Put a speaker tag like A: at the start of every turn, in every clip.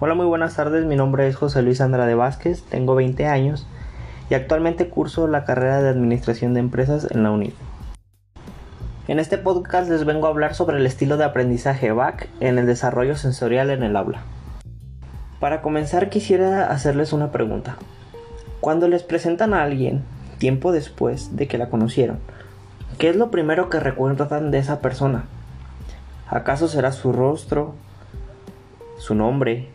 A: Hola, muy buenas tardes. Mi nombre es José Luis Andrade Vázquez, tengo 20 años y actualmente curso la carrera de Administración de Empresas en la UNID. En este podcast les vengo a hablar sobre el estilo de aprendizaje BAC en el desarrollo sensorial en el aula. Para comenzar quisiera hacerles una pregunta. Cuando les presentan a alguien, tiempo después de que la conocieron, ¿qué es lo primero que recuerdan de esa persona? ¿Acaso será su rostro, su nombre,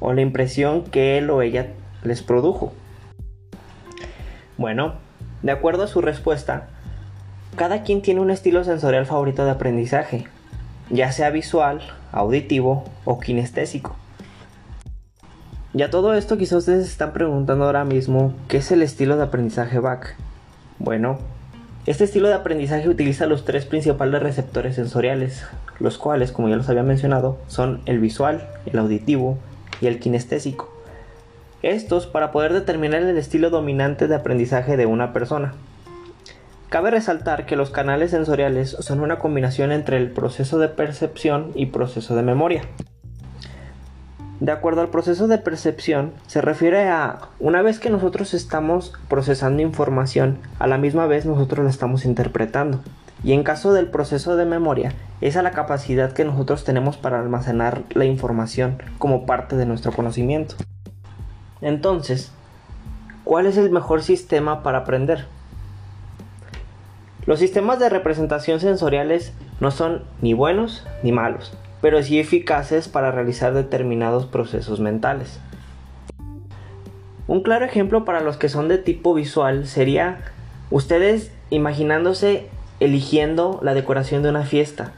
A: o la impresión que él o ella les produjo. Bueno, de acuerdo a su respuesta, cada quien tiene un estilo sensorial favorito de aprendizaje, ya sea visual, auditivo o kinestésico. Ya todo esto quizás ustedes se están preguntando ahora mismo, ¿qué es el estilo de aprendizaje BAC? Bueno, este estilo de aprendizaje utiliza los tres principales receptores sensoriales, los cuales, como ya los había mencionado, son el visual, el auditivo y el kinestésico. Estos para poder determinar el estilo dominante de aprendizaje de una persona. Cabe resaltar que los canales sensoriales son una combinación entre el proceso de percepción y proceso de memoria. De acuerdo al proceso de percepción, se refiere a una vez que nosotros estamos procesando información, a la misma vez nosotros la estamos interpretando. Y en caso del proceso de memoria, es a la capacidad que nosotros tenemos para almacenar la información como parte de nuestro conocimiento. Entonces, ¿cuál es el mejor sistema para aprender? Los sistemas de representación sensoriales no son ni buenos ni malos, pero sí eficaces para realizar determinados procesos mentales. Un claro ejemplo para los que son de tipo visual sería ustedes imaginándose eligiendo la decoración de una fiesta.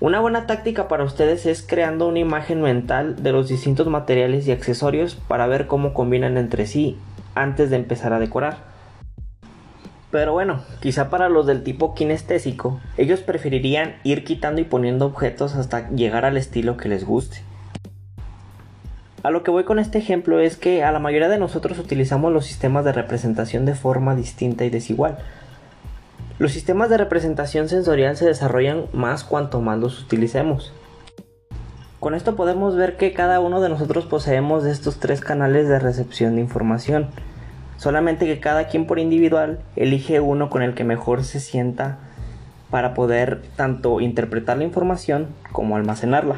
A: Una buena táctica para ustedes es creando una imagen mental de los distintos materiales y accesorios para ver cómo combinan entre sí antes de empezar a decorar. Pero bueno, quizá para los del tipo kinestésico, ellos preferirían ir quitando y poniendo objetos hasta llegar al estilo que les guste. A lo que voy con este ejemplo es que a la mayoría de nosotros utilizamos los sistemas de representación de forma distinta y desigual. Los sistemas de representación sensorial se desarrollan más cuanto más los utilicemos. Con esto podemos ver que cada uno de nosotros poseemos estos tres canales de recepción de información, solamente que cada quien por individual elige uno con el que mejor se sienta para poder tanto interpretar la información como almacenarla.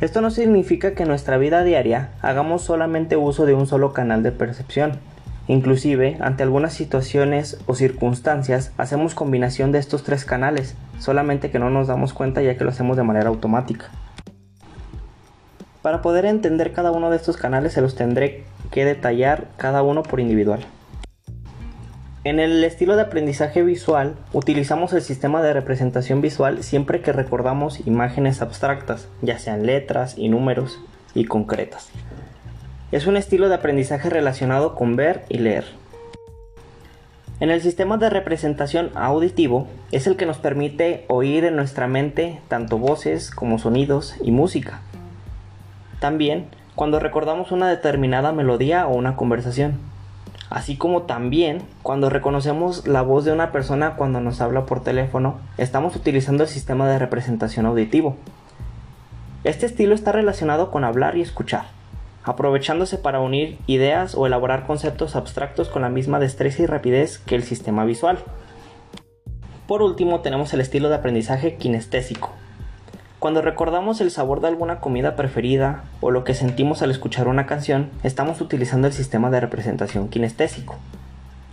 A: Esto no significa que en nuestra vida diaria hagamos solamente uso de un solo canal de percepción, Inclusive, ante algunas situaciones o circunstancias, hacemos combinación de estos tres canales, solamente que no nos damos cuenta ya que lo hacemos de manera automática. Para poder entender cada uno de estos canales se los tendré que detallar cada uno por individual. En el estilo de aprendizaje visual, utilizamos el sistema de representación visual siempre que recordamos imágenes abstractas, ya sean letras y números y concretas. Es un estilo de aprendizaje relacionado con ver y leer. En el sistema de representación auditivo es el que nos permite oír en nuestra mente tanto voces como sonidos y música. También cuando recordamos una determinada melodía o una conversación. Así como también cuando reconocemos la voz de una persona cuando nos habla por teléfono, estamos utilizando el sistema de representación auditivo. Este estilo está relacionado con hablar y escuchar aprovechándose para unir ideas o elaborar conceptos abstractos con la misma destreza y rapidez que el sistema visual. Por último tenemos el estilo de aprendizaje kinestésico. Cuando recordamos el sabor de alguna comida preferida o lo que sentimos al escuchar una canción, estamos utilizando el sistema de representación kinestésico.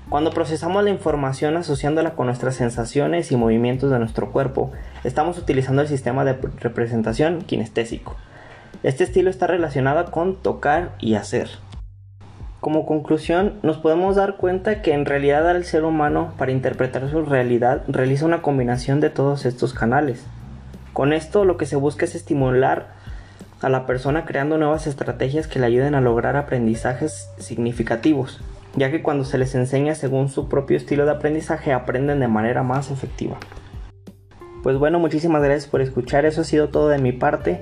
A: Cuando procesamos la información asociándola con nuestras sensaciones y movimientos de nuestro cuerpo, estamos utilizando el sistema de representación kinestésico. Este estilo está relacionado con tocar y hacer. Como conclusión, nos podemos dar cuenta que en realidad el ser humano, para interpretar su realidad, realiza una combinación de todos estos canales. Con esto lo que se busca es estimular a la persona creando nuevas estrategias que le ayuden a lograr aprendizajes significativos, ya que cuando se les enseña según su propio estilo de aprendizaje aprenden de manera más efectiva. Pues bueno, muchísimas gracias por escuchar, eso ha sido todo de mi parte